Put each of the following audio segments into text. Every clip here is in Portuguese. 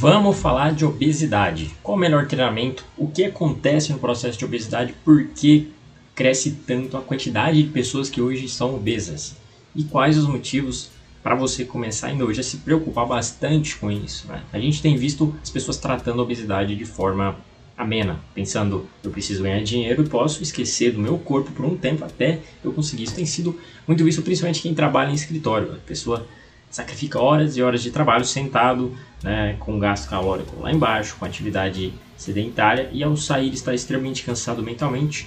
Vamos falar de obesidade. Qual o melhor treinamento? O que acontece no processo de obesidade? Por que cresce tanto a quantidade de pessoas que hoje são obesas? E quais os motivos para você começar ainda hoje a se preocupar bastante com isso? Né? A gente tem visto as pessoas tratando a obesidade de forma amena, pensando eu preciso ganhar dinheiro e posso esquecer do meu corpo por um tempo até eu conseguir. Isso tem sido muito visto, principalmente quem trabalha em escritório. A pessoa sacrifica horas e horas de trabalho sentado, né, com gasto calórico lá embaixo, com atividade sedentária e ao sair está extremamente cansado mentalmente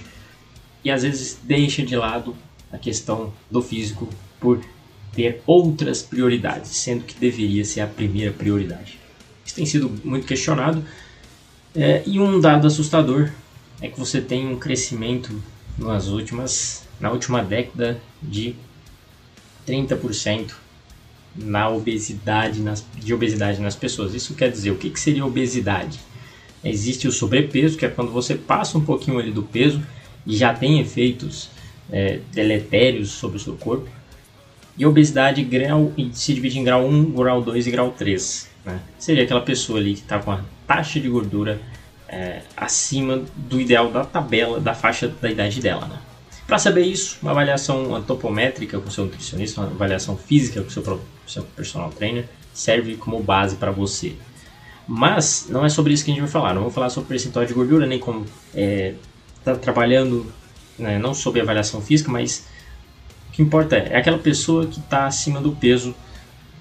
e às vezes deixa de lado a questão do físico por ter outras prioridades, sendo que deveria ser a primeira prioridade. Isso tem sido muito questionado é, e um dado assustador é que você tem um crescimento nas últimas, na última década de 30% na obesidade, nas, de obesidade nas pessoas. Isso quer dizer, o que, que seria obesidade? Existe o sobrepeso, que é quando você passa um pouquinho ali do peso e já tem efeitos é, deletérios sobre o seu corpo. E obesidade grau, se divide em grau 1, grau 2 e grau 3. Né? Seria aquela pessoa ali que está com a taxa de gordura é, acima do ideal da tabela, da faixa da idade dela. Né? Para saber isso, uma avaliação antropométrica com seu nutricionista, uma avaliação física com seu, seu personal trainer serve como base para você. Mas não é sobre isso que a gente vai falar. Não vou falar sobre percentual de gordura, nem como é, tá trabalhando, né, não sobre avaliação física, mas o que importa é, é aquela pessoa que está acima do peso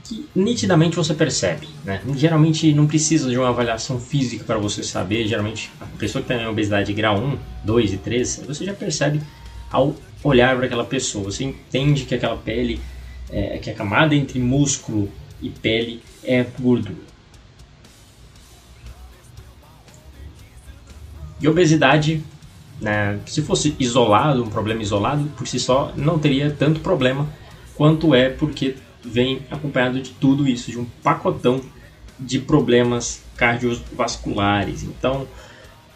que nitidamente você percebe. Né? Geralmente não precisa de uma avaliação física para você saber. Geralmente a pessoa que tem obesidade grau 1, 2 e 3, você já percebe ao olhar para aquela pessoa. Você entende que aquela pele, é, que a camada entre músculo e pele é gordura. E obesidade, né, se fosse isolado, um problema isolado, por si só, não teria tanto problema quanto é porque vem acompanhado de tudo isso, de um pacotão de problemas cardiovasculares. Então,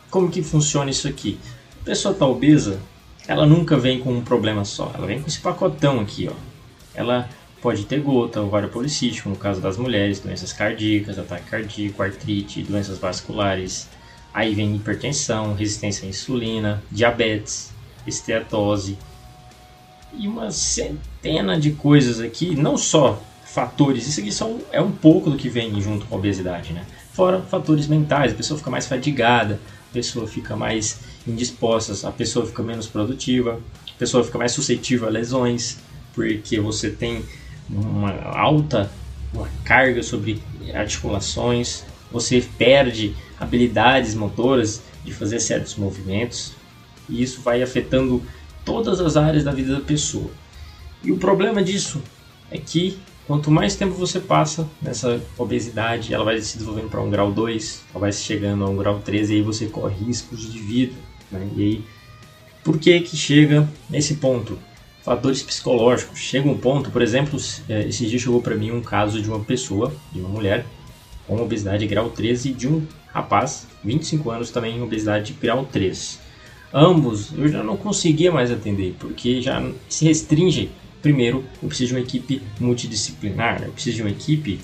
como que funciona isso aqui? A pessoa está obesa, ela nunca vem com um problema só, ela vem com esse pacotão aqui, ó. Ela pode ter gota, ovário policístico, no caso das mulheres, doenças cardíacas, ataque cardíaco, artrite, doenças vasculares, aí vem hipertensão, resistência à insulina, diabetes, esteatose e uma centena de coisas aqui, não só fatores, isso aqui são, é um pouco do que vem junto com a obesidade, né? Fora fatores mentais, a pessoa fica mais fadigada, a pessoa fica mais indispostas, a pessoa fica menos produtiva, a pessoa fica mais suscetível a lesões, porque você tem uma alta uma carga sobre articulações, você perde habilidades motoras de fazer certos movimentos, e isso vai afetando todas as áreas da vida da pessoa. E o problema disso é que quanto mais tempo você passa nessa obesidade, ela vai se desenvolvendo para um grau 2, ela vai chegando a um grau 3 e aí você corre riscos de vida. Né? E aí, por que que chega nesse ponto? Fatores psicológicos. Chega um ponto, por exemplo, é, esse dia chegou para mim um caso de uma pessoa, de uma mulher, com obesidade grau 13 e de um rapaz, 25 anos também, obesidade grau 3. Ambos eu já não conseguia mais atender, porque já se restringe. Primeiro, eu preciso de uma equipe multidisciplinar, eu preciso de uma equipe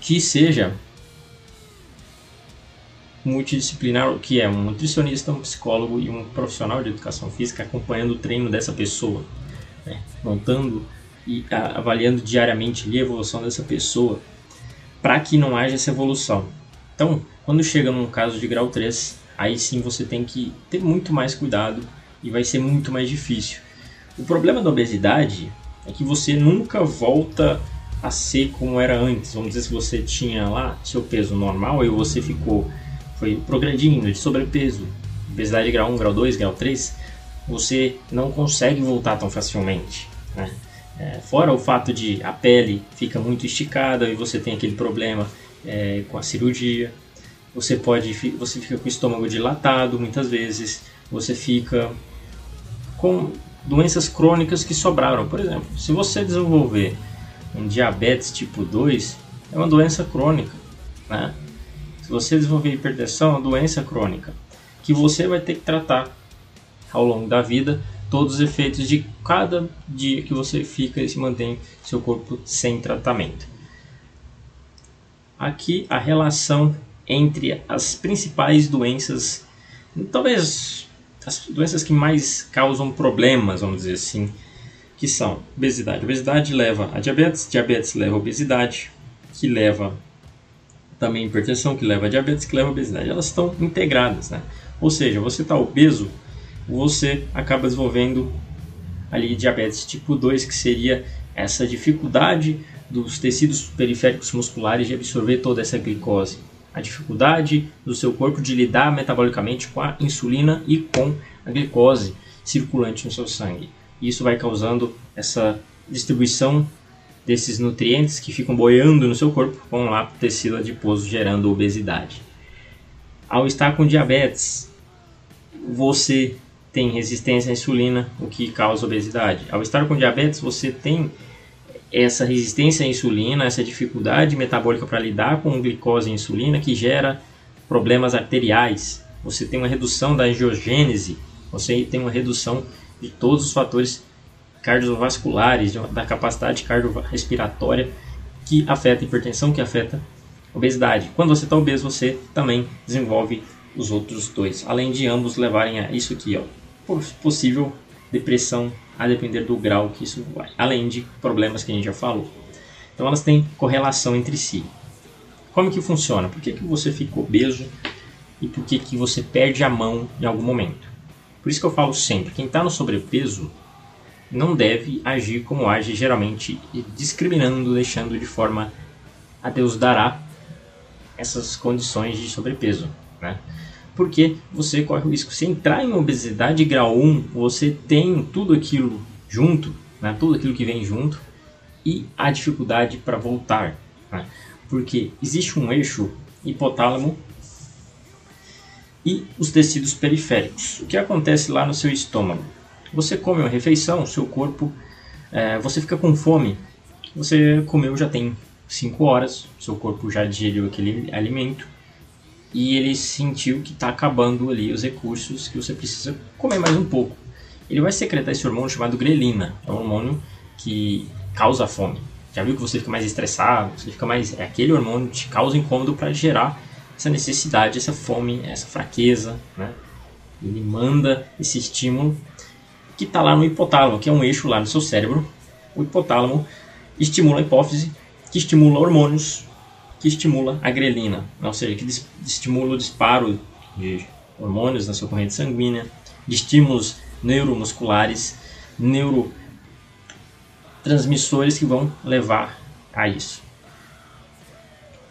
que seja multidisciplinar, que é um nutricionista, um psicólogo e um profissional de educação física acompanhando o treino dessa pessoa, né? montando e avaliando diariamente a evolução dessa pessoa, para que não haja essa evolução. Então, quando chega num caso de grau 3, aí sim você tem que ter muito mais cuidado e vai ser muito mais difícil. O problema da obesidade é que você nunca volta a ser como era antes. Vamos dizer, se você tinha lá seu peso normal e você ficou foi progredindo de sobrepeso, obesidade grau 1, grau 2, grau 3, você não consegue voltar tão facilmente. Né? É, fora o fato de a pele fica muito esticada e você tem aquele problema é, com a cirurgia, você pode você fica com o estômago dilatado muitas vezes, você fica com doenças crônicas que sobraram. Por exemplo, se você desenvolver um diabetes tipo 2, é uma doença crônica. Né? Se você desenvolver hipertensão, é uma doença crônica que você vai ter que tratar ao longo da vida todos os efeitos de cada dia que você fica e se mantém seu corpo sem tratamento. aqui a relação entre as principais doenças, talvez as doenças que mais causam problemas, vamos dizer assim, que são obesidade. Obesidade leva a diabetes, diabetes leva a obesidade, que leva também hipertensão, que leva a diabetes, que leva a obesidade. Elas estão integradas, né? Ou seja, você está obeso, você acaba desenvolvendo ali diabetes tipo 2, que seria essa dificuldade dos tecidos periféricos musculares de absorver toda essa glicose. A dificuldade do seu corpo de lidar metabolicamente com a insulina e com a glicose circulante no seu sangue. Isso vai causando essa distribuição desses nutrientes que ficam boiando no seu corpo vão lá para o tecido adiposo, gerando obesidade. Ao estar com diabetes, você tem resistência à insulina, o que causa obesidade. Ao estar com diabetes, você tem essa resistência à insulina, essa dificuldade metabólica para lidar com glicose e insulina que gera problemas arteriais. Você tem uma redução da angiogênese, você tem uma redução de todos os fatores cardiovasculares, da capacidade cardiorrespiratória que afeta a hipertensão, que afeta a obesidade. Quando você está obeso, você também desenvolve os outros dois, além de ambos levarem a isso aqui, ó, possível depressão a depender do grau que isso vai, além de problemas que a gente já falou. Então elas têm correlação entre si. Como que funciona? Por que, que você fica obeso e por que, que você perde a mão em algum momento? Por isso que eu falo sempre, quem está no sobrepeso não deve agir como age geralmente, discriminando, deixando de forma a Deus dará essas condições de sobrepeso. Né? porque você corre o risco. Se entrar em obesidade grau 1, você tem tudo aquilo junto, né, tudo aquilo que vem junto, e a dificuldade para voltar. Né, porque existe um eixo hipotálamo e os tecidos periféricos. O que acontece lá no seu estômago? Você come uma refeição, seu corpo, é, você fica com fome. Você comeu já tem 5 horas, seu corpo já digeriu aquele alimento e ele sentiu que está acabando ali os recursos que você precisa comer mais um pouco. Ele vai secretar esse hormônio chamado grelina, é um hormônio que causa fome. Já viu que você fica mais estressado, você fica mais, é aquele hormônio que te causa incômodo para gerar essa necessidade, essa fome, essa fraqueza, né? Ele manda esse estímulo que está lá no hipotálamo, que é um eixo lá no seu cérebro. O hipotálamo estimula a hipófise, que estimula hormônios que estimula a grelina, ou seja, que estimula o disparo de hormônios na sua corrente sanguínea, de estímulos neuromusculares, neurotransmissores que vão levar a isso.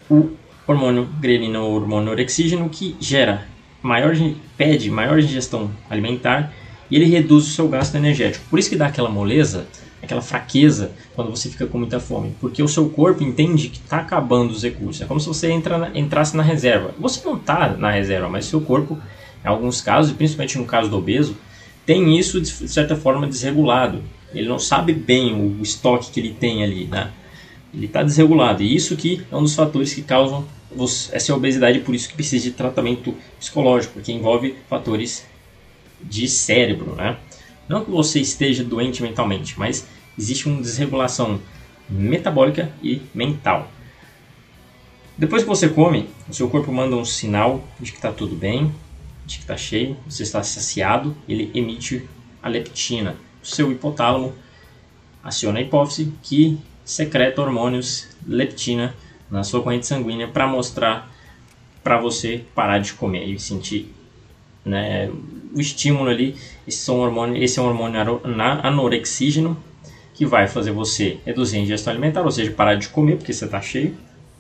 O hormônio grelina ou hormônio orexígeno que gera maior pede maior ingestão alimentar e ele reduz o seu gasto energético. Por isso que dá aquela moleza aquela fraqueza quando você fica com muita fome, porque o seu corpo entende que está acabando os recursos. É como se você entra entrasse na reserva. Você não está na reserva, mas seu corpo, em alguns casos, principalmente no caso do obeso, tem isso de certa forma desregulado. Ele não sabe bem o estoque que ele tem ali, né? Ele está desregulado e isso que é um dos fatores que causam essa obesidade, por isso que precisa de tratamento psicológico, porque envolve fatores de cérebro, né? Não que você esteja doente mentalmente, mas existe uma desregulação metabólica e mental. Depois que você come, o seu corpo manda um sinal de que está tudo bem, de que está cheio, você está saciado, ele emite a leptina. O seu hipotálamo aciona a hipófise que secreta hormônios leptina na sua corrente sanguínea para mostrar para você parar de comer e sentir né, o estímulo ali, esse é um hormônio, esse é um hormônio anorexígeno que vai fazer você reduzir a ingestão alimentar, ou seja, parar de comer porque você está cheio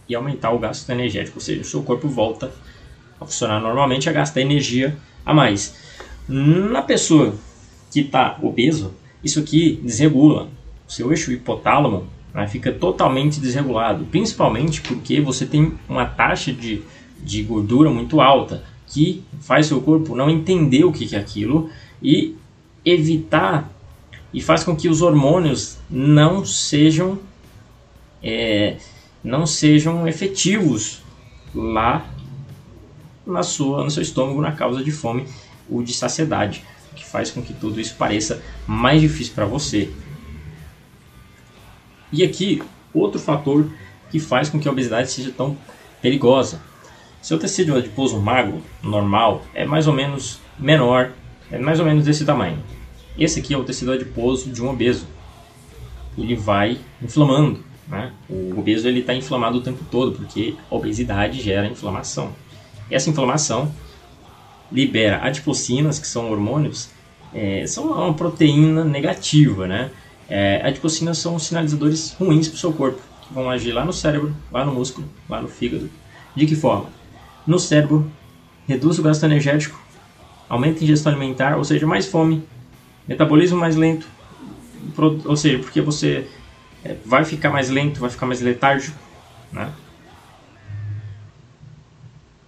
e aumentar o gasto energético, ou seja, o seu corpo volta a funcionar normalmente, a gastar energia a mais. Na pessoa que está obeso, isso aqui desregula. O seu eixo hipotálamo né, fica totalmente desregulado, principalmente porque você tem uma taxa de, de gordura muito alta que faz seu corpo não entender o que é aquilo e evitar e faz com que os hormônios não sejam é, não sejam efetivos lá na sua no seu estômago na causa de fome ou de saciedade que faz com que tudo isso pareça mais difícil para você e aqui outro fator que faz com que a obesidade seja tão perigosa. Seu tecido adiposo magro, normal, é mais ou menos menor, é mais ou menos desse tamanho. Esse aqui é o tecido adiposo de um obeso. Ele vai inflamando. Né? O obeso está inflamado o tempo todo, porque a obesidade gera inflamação. Essa inflamação libera adipocinas, que são hormônios, é, são uma proteína negativa. Né? É, adipocinas são sinalizadores ruins para o seu corpo, que vão agir lá no cérebro, lá no músculo, lá no fígado. De que forma? No cérebro, reduz o gasto energético, aumenta a ingestão alimentar, ou seja, mais fome, metabolismo mais lento, ou seja, porque você é, vai ficar mais lento, vai ficar mais letárgico, né?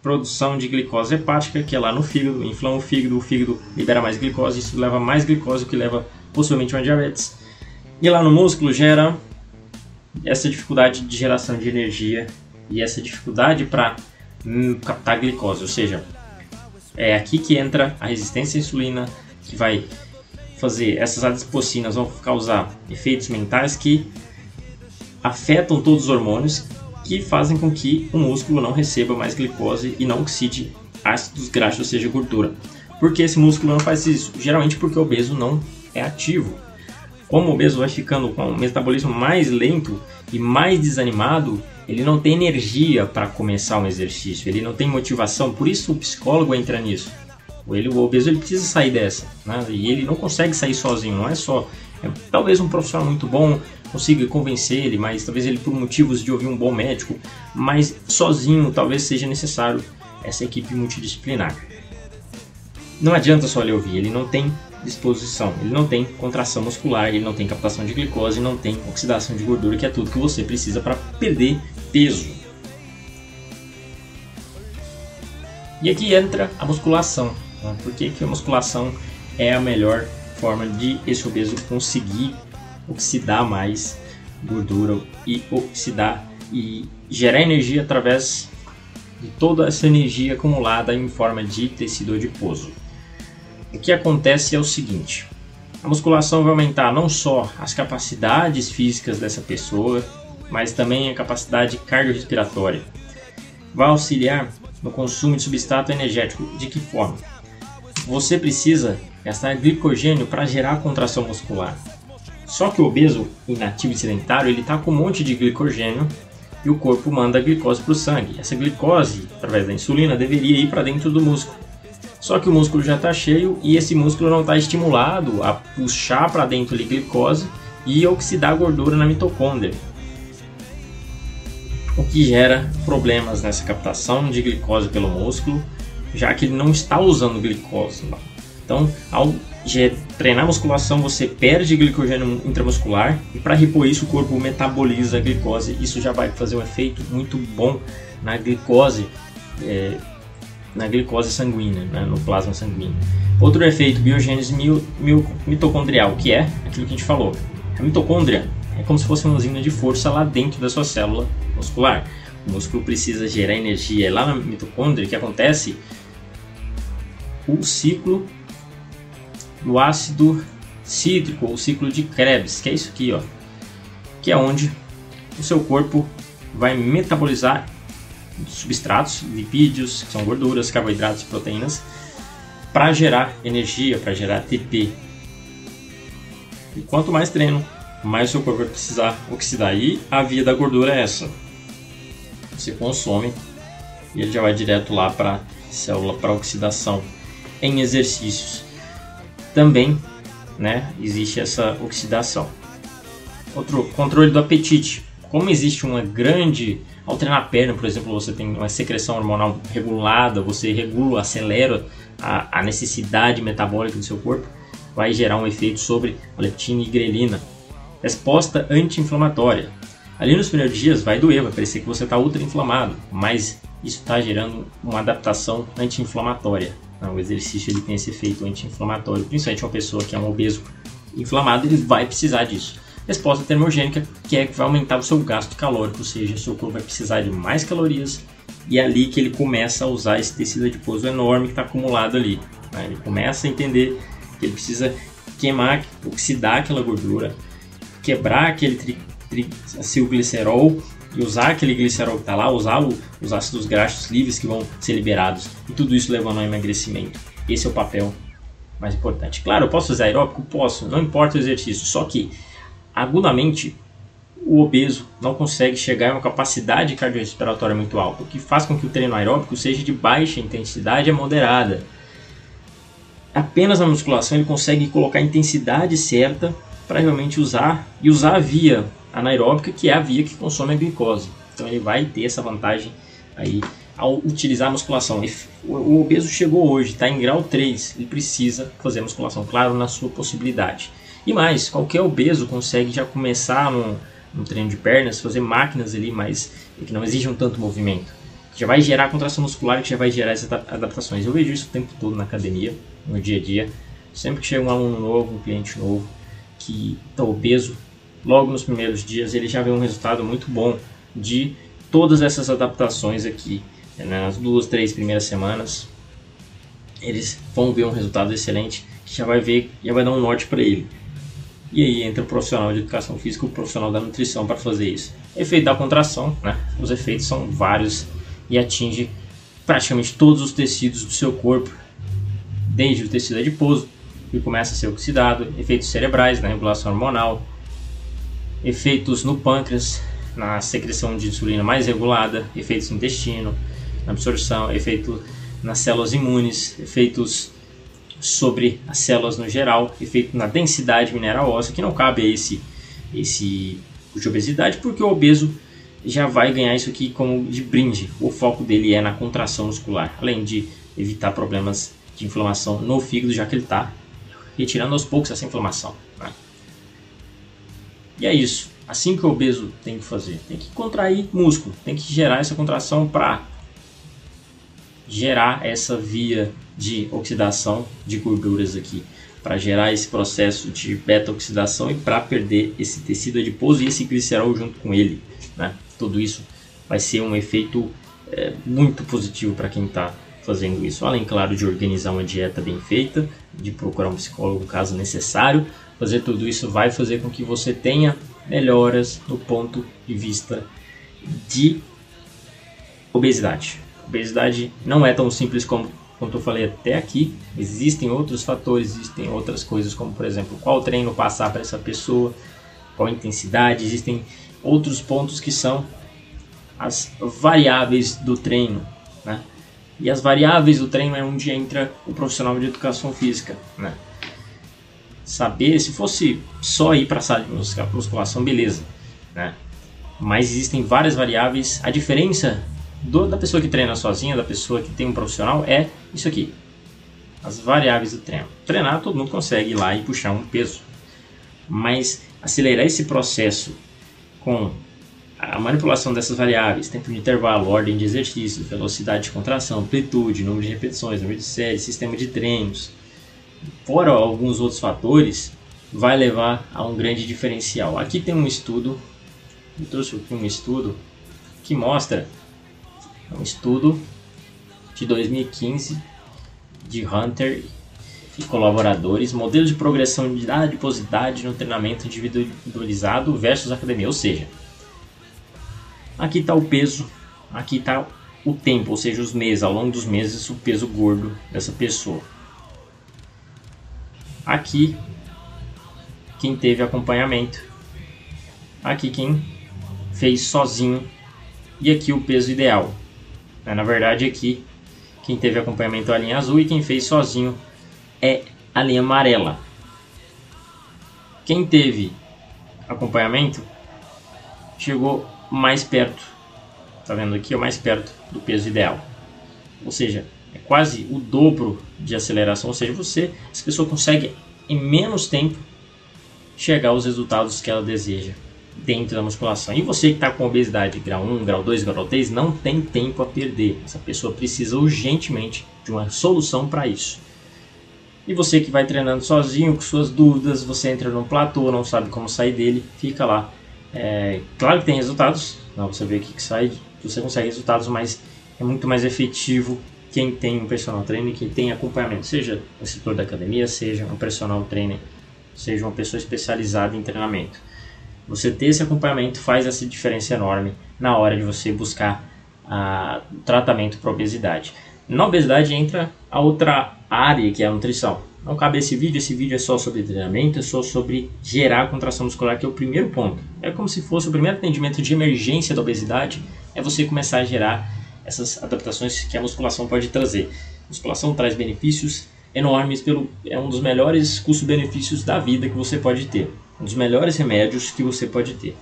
Produção de glicose hepática, que é lá no fígado, inflama o fígado, o fígado libera mais glicose, isso leva mais glicose, o que leva possivelmente a uma diabetes. E lá no músculo gera essa dificuldade de geração de energia e essa dificuldade para captar glicose, ou seja, é aqui que entra a resistência à insulina, que vai fazer essas adipocinas vão causar efeitos mentais que afetam todos os hormônios que fazem com que o músculo não receba mais glicose e não oxide ácidos graxos, ou seja, gordura. Por que esse músculo não faz isso? Geralmente porque o obeso não é ativo. Como o obeso vai ficando com um metabolismo mais lento e mais desanimado, ele não tem energia para começar um exercício, ele não tem motivação, por isso o psicólogo entra nisso. Ele, o obeso ele precisa sair dessa, né? e ele não consegue sair sozinho, não é só. É, talvez um profissional muito bom consiga convencer ele, mas talvez ele por motivos de ouvir um bom médico, mas sozinho talvez seja necessário essa equipe multidisciplinar. Não adianta só ele ouvir, ele não tem disposição, ele não tem contração muscular, ele não tem captação de glicose, não tem oxidação de gordura, que é tudo que você precisa para perder peso. E aqui entra a musculação. Né? Por que, que a musculação é a melhor forma de esse obeso conseguir oxidar mais gordura e oxidar e gerar energia através de toda essa energia acumulada em forma de tecido adiposo. O que acontece é o seguinte: a musculação vai aumentar não só as capacidades físicas dessa pessoa, mas também a capacidade cardiorrespiratória. Vai auxiliar no consumo de substrato energético. De que forma? Você precisa gastar glicogênio para gerar contração muscular. Só que o obeso inativo e sedentário ele está com um monte de glicogênio e o corpo manda glicose para o sangue. Essa glicose, através da insulina, deveria ir para dentro do músculo. Só que o músculo já está cheio e esse músculo não está estimulado a puxar para dentro ali glicose e oxidar gordura na mitocôndria. O que gera problemas nessa captação de glicose pelo músculo, já que ele não está usando glicose lá. Então, ao treinar musculação, você perde glicogênio intramuscular e para repor isso o corpo metaboliza a glicose. Isso já vai fazer um efeito muito bom na glicose, é, na glicose sanguínea, né, no plasma sanguíneo. Outro efeito, biogênese mitocondrial, que é aquilo que a gente falou. A mitocôndria é como se fosse uma usina de força lá dentro da sua célula muscular. O músculo precisa gerar energia. Lá na mitocôndria, que acontece? O ciclo do ácido cítrico, ou ciclo de Krebs, que é isso aqui, ó, que é onde o seu corpo vai metabolizar substratos, lipídios, que são gorduras, carboidratos proteínas, para gerar energia, para gerar ATP. E quanto mais treino, mais seu corpo vai precisar oxidar. E a via da gordura é essa: você consome e ele já vai direto lá para a célula para oxidação em exercícios também né, existe essa oxidação. Outro controle do apetite. Como existe uma grande. Ao treinar a perna, por exemplo, você tem uma secreção hormonal regulada, você regula, acelera a, a necessidade metabólica do seu corpo, vai gerar um efeito sobre a leptina e grelina. Resposta anti-inflamatória. Ali nos primeiros dias vai doer, vai parecer que você está ultra inflamado, mas isso está gerando uma adaptação anti-inflamatória. Né? O exercício ele tem esse efeito anti-inflamatório, principalmente uma pessoa que é um obeso inflamado, ele vai precisar disso. Resposta termogênica, que é que vai aumentar o seu gasto calórico, ou seja, o seu corpo vai precisar de mais calorias e é ali que ele começa a usar esse tecido adiposo enorme que está acumulado ali. Né? Ele começa a entender que ele precisa queimar, oxidar aquela gordura, quebrar aquele tri, tri, acilglicerol e usar aquele glicerol que está lá, usar o, os ácidos graxos livres que vão ser liberados e tudo isso levando ao emagrecimento. Esse é o papel mais importante. Claro, eu posso fazer aeróbico? Posso, não importa o exercício, só que agudamente o obeso não consegue chegar a uma capacidade cardiorrespiratória muito alta, o que faz com que o treino aeróbico seja de baixa intensidade a moderada. Apenas na musculação ele consegue colocar a intensidade certa para realmente usar e usar a via anaeróbica, que é a via que consome a glicose. Então ele vai ter essa vantagem aí ao utilizar a musculação. O obeso chegou hoje, está em grau 3, ele precisa fazer a musculação, claro, na sua possibilidade. E mais, qualquer obeso consegue já começar no, no treino de pernas, fazer máquinas ali, mas que não exijam tanto movimento. Já vai gerar contração muscular, que já vai gerar essas adaptações. Eu vejo isso o tempo todo na academia, no dia a dia. Sempre que chega um aluno novo, um cliente novo, que está obeso, logo nos primeiros dias ele já vê um resultado muito bom de todas essas adaptações aqui. Né? Nas duas, três primeiras semanas, eles vão ver um resultado excelente que já vai ver, já vai dar um norte para ele. E aí entra o profissional de educação física, o profissional da nutrição para fazer isso. Efeito da contração, né? Os efeitos são vários e atinge praticamente todos os tecidos do seu corpo, desde o tecido adiposo, que começa a ser oxidado, efeitos cerebrais na regulação hormonal, efeitos no pâncreas, na secreção de insulina mais regulada, efeitos no intestino, na absorção, efeito nas células imunes, efeitos sobre as células no geral, efeito na densidade mineral óssea, que não cabe a esse, esse de obesidade, porque o obeso já vai ganhar isso aqui como de brinde. O foco dele é na contração muscular, além de evitar problemas de inflamação no fígado, já que ele está retirando aos poucos essa inflamação. Né? E é isso. Assim que o obeso tem que fazer, tem que contrair músculo, tem que gerar essa contração para gerar essa via de oxidação de gorduras aqui, para gerar esse processo de beta-oxidação e para perder esse tecido adiposo e esse glicerol junto com ele. Né? Tudo isso vai ser um efeito é, muito positivo para quem está fazendo isso. Além, claro, de organizar uma dieta bem feita, de procurar um psicólogo caso necessário, fazer tudo isso vai fazer com que você tenha melhoras no ponto de vista de obesidade. Obesidade não é tão simples como, como eu falei até aqui. Existem outros fatores, existem outras coisas, como por exemplo, qual treino passar para essa pessoa, qual intensidade. Existem outros pontos que são as variáveis do treino. Né? E as variáveis do treino é onde entra o profissional de educação física. Né? Saber, se fosse só ir para a sala de musculação, beleza. Né? Mas existem várias variáveis. A diferença do, da pessoa que treina sozinha, da pessoa que tem um profissional, é isso aqui. As variáveis do treino. Treinar, todo mundo consegue ir lá e puxar um peso. Mas acelerar esse processo com a manipulação dessas variáveis, tempo de intervalo, ordem de exercício, velocidade de contração, amplitude, número de repetições, número de séries, sistema de treinos, fora alguns outros fatores, vai levar a um grande diferencial. Aqui tem um estudo, eu trouxe aqui um estudo que mostra um estudo de 2015 de Hunter e colaboradores, modelo de progressão de adiposidade no treinamento individualizado versus academia, ou seja, Aqui está o peso, aqui está o tempo, ou seja, os meses, ao longo dos meses, o peso gordo dessa pessoa. Aqui, quem teve acompanhamento. Aqui, quem fez sozinho. E aqui, o peso ideal. Na verdade, aqui, quem teve acompanhamento é a linha azul e quem fez sozinho é a linha amarela. Quem teve acompanhamento chegou mais perto. Tá vendo aqui? É mais perto do peso ideal. Ou seja, é quase o dobro de aceleração. Ou seja, você, essa pessoa consegue em menos tempo chegar aos resultados que ela deseja dentro da musculação. E você que está com obesidade grau 1, grau 2, grau 3, não tem tempo a perder. Essa pessoa precisa urgentemente de uma solução para isso. E você que vai treinando sozinho, com suas dúvidas, você entra num platô, não sabe como sair dele, fica lá é, claro que tem resultados, não, você vê aqui que sai, você consegue resultados, mas é muito mais efetivo quem tem um personal trainer, quem tem acompanhamento, seja o setor da academia, seja um personal trainer, seja uma pessoa especializada em treinamento. Você ter esse acompanhamento faz essa diferença enorme na hora de você buscar a, tratamento para obesidade. Na obesidade entra a outra área que é a nutrição. Não cabe esse vídeo, esse vídeo é só sobre treinamento, é só sobre gerar contração muscular, que é o primeiro ponto. É como se fosse o primeiro atendimento de emergência da obesidade, é você começar a gerar essas adaptações que a musculação pode trazer. A musculação traz benefícios enormes, pelo, é um dos melhores custo-benefícios da vida que você pode ter, um dos melhores remédios que você pode ter.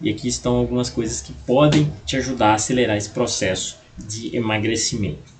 E aqui estão algumas coisas que podem te ajudar a acelerar esse processo de emagrecimento.